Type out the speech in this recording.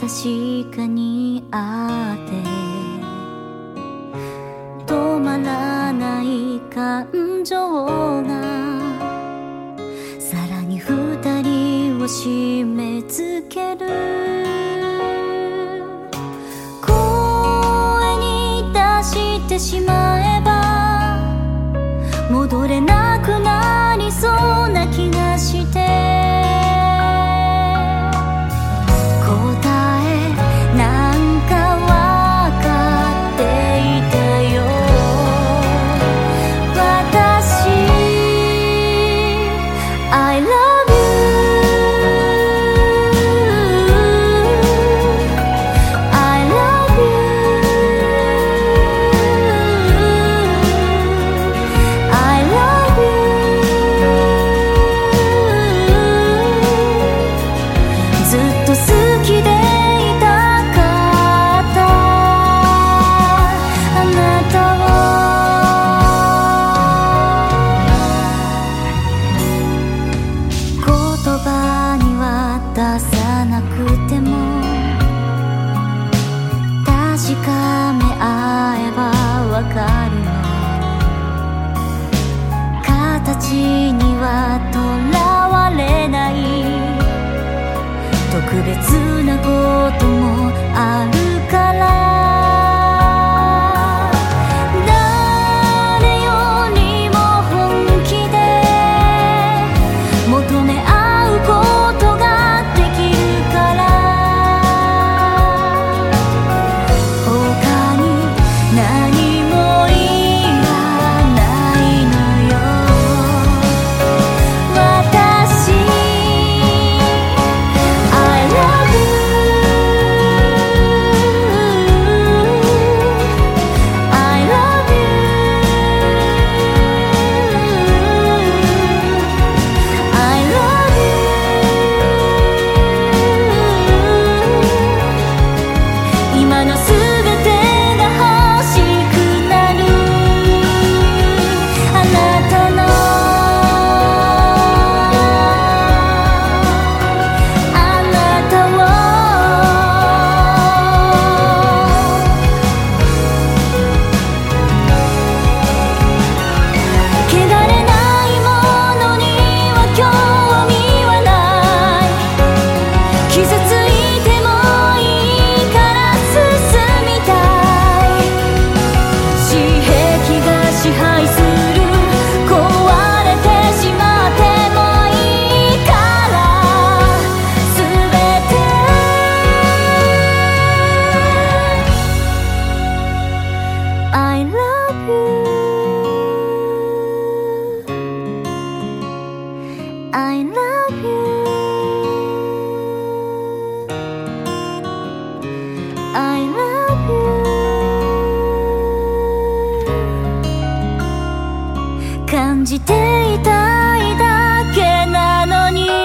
確かにあって止まらない感情がさらに二人を締め付ける。声に出してしまう。出さなくても。確かめ合えばわかるの。形にはす I love you I love you I love you 感じていたいだけなのに